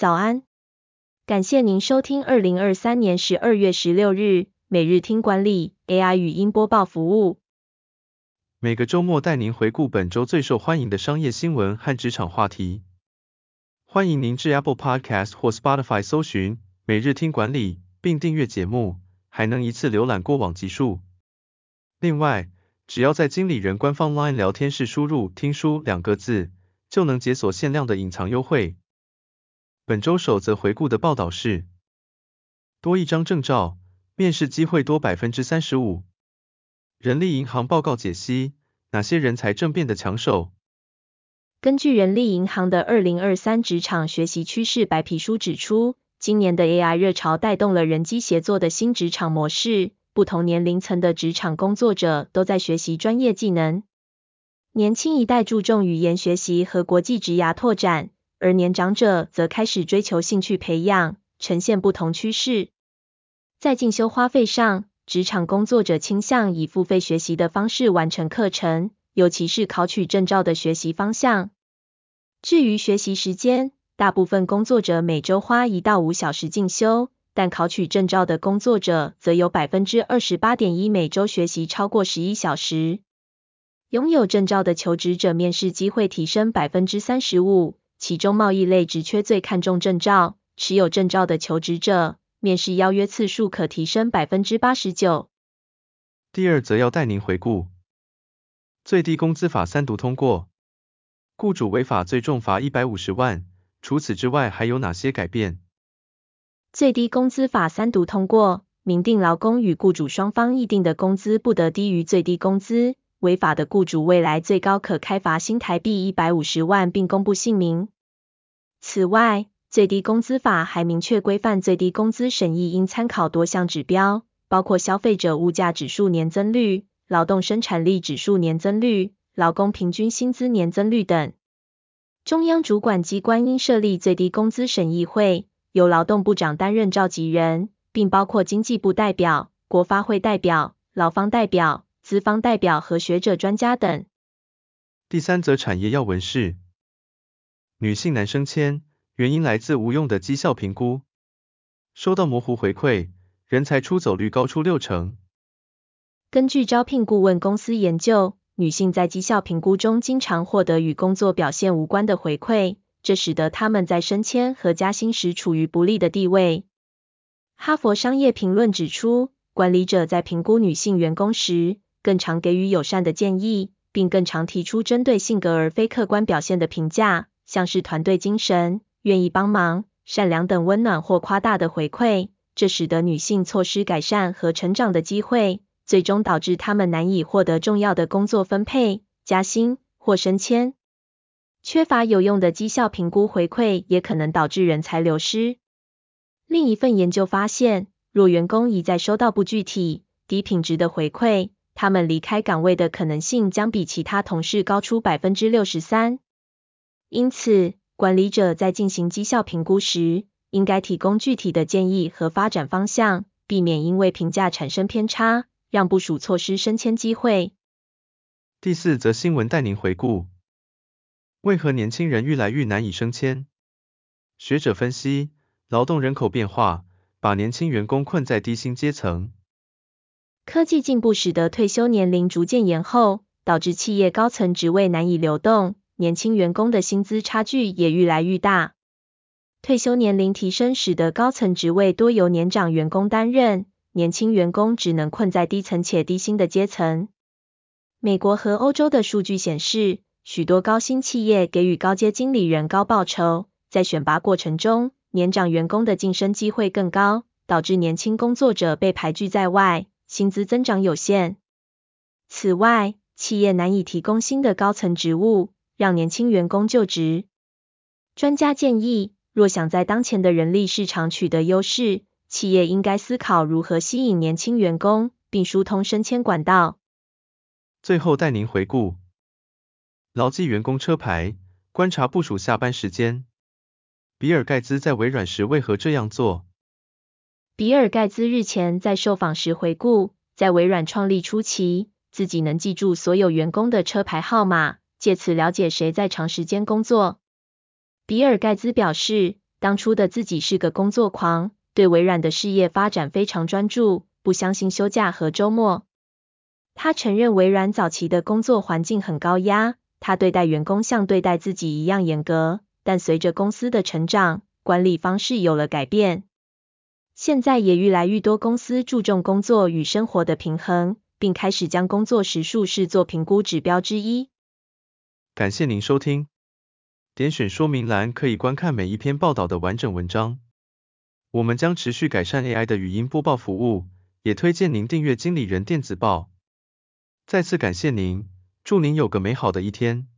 早安，感谢您收听二零二三年十二月十六日每日听管理 AI 语音播报服务。每个周末带您回顾本周最受欢迎的商业新闻和职场话题。欢迎您至 Apple Podcast 或 Spotify 搜寻每日听管理，并订阅节目，还能一次浏览过往集数。另外，只要在经理人官方 LINE 聊天室输入“听书”两个字，就能解锁限量的隐藏优惠。本周首则回顾的报道是：多一张证照，面试机会多百分之三十五。人力银行报告解析，哪些人才正变得抢手？根据人力银行的二零二三职场学习趋势白皮书指出，今年的 AI 热潮带动了人机协作的新职场模式。不同年龄层的职场工作者都在学习专业技能。年轻一代注重语言学习和国际职涯拓展，而年长者则开始追求兴趣培养，呈现不同趋势。在进修花费上，职场工作者倾向以付费学习的方式完成课程，尤其是考取证照的学习方向。至于学习时间，大部分工作者每周花一到五小时进修。但考取证照的工作者则有百分之二十八点一每周学习超过十一小时。拥有证照的求职者面试机会提升百分之三十五，其中贸易类职缺最看重证照，持有证照的求职者面试邀约次数可提升百分之八十九。第二则要带您回顾，最低工资法三读通过，雇主违法最重罚一百五十万，除此之外还有哪些改变？最低工资法三读通过，明定劳工与雇主双方议定的工资不得低于最低工资，违法的雇主未来最高可开罚新台币一百五十万，并公布姓名。此外，最低工资法还明确规范最低工资审议应参考多项指标，包括消费者物价指数年增率、劳动生产力指数年增率、劳工平均薪资年增率等。中央主管机关应设立最低工资审议会。由劳动部长担任召集人，并包括经济部代表、国发会代表、劳方代表、资方代表和学者专家等。第三则产业要闻是，女性难升迁，原因来自无用的绩效评估，收到模糊回馈，人才出走率高出六成。根据招聘顾问公司研究，女性在绩效评估中经常获得与工作表现无关的回馈。这使得他们在升迁和加薪时处于不利的地位。哈佛商业评论指出，管理者在评估女性员工时，更常给予友善的建议，并更常提出针对性格而非客观表现的评价，像是团队精神、愿意帮忙、善良等温暖或夸大的回馈。这使得女性错失改善和成长的机会，最终导致她们难以获得重要的工作分配、加薪或升迁。缺乏有用的绩效评估回馈，也可能导致人才流失。另一份研究发现，若员工一再收到不具体、低品质的回馈，他们离开岗位的可能性将比其他同事高出百分之六十三。因此，管理者在进行绩效评估时，应该提供具体的建议和发展方向，避免因为评价产生偏差，让部署错失升迁机会。第四则新闻带您回顾。为何年轻人愈来愈难以升迁？学者分析，劳动人口变化把年轻员工困在低薪阶层。科技进步使得退休年龄逐渐延后，导致企业高层职位难以流动，年轻员工的薪资差距也愈来愈大。退休年龄提升使得高层职位多由年长员工担任，年轻员工只能困在低层且低薪的阶层。美国和欧洲的数据显示，许多高新企业给予高阶经理人高报酬，在选拔过程中，年长员工的晋升机会更高，导致年轻工作者被排拒在外，薪资增长有限。此外，企业难以提供新的高层职务，让年轻员工就职。专家建议，若想在当前的人力市场取得优势，企业应该思考如何吸引年轻员工，并疏通升迁管道。最后带您回顾。牢记员工车牌，观察部署下班时间。比尔盖茨在微软时为何这样做？比尔盖茨日前在受访时回顾，在微软创立初期，自己能记住所有员工的车牌号码，借此了解谁在长时间工作。比尔盖茨表示，当初的自己是个工作狂，对微软的事业发展非常专注，不相信休假和周末。他承认微软早期的工作环境很高压，他对待员工像对待自己一样严格，但随着公司的成长，管理方式有了改变。现在也愈来愈多公司注重工作与生活的平衡，并开始将工作时数视作评估指标之一。感谢您收听。点选说明栏可以观看每一篇报道的完整文章。我们将持续改善 AI 的语音播报服务，也推荐您订阅经理人电子报。再次感谢您，祝您有个美好的一天。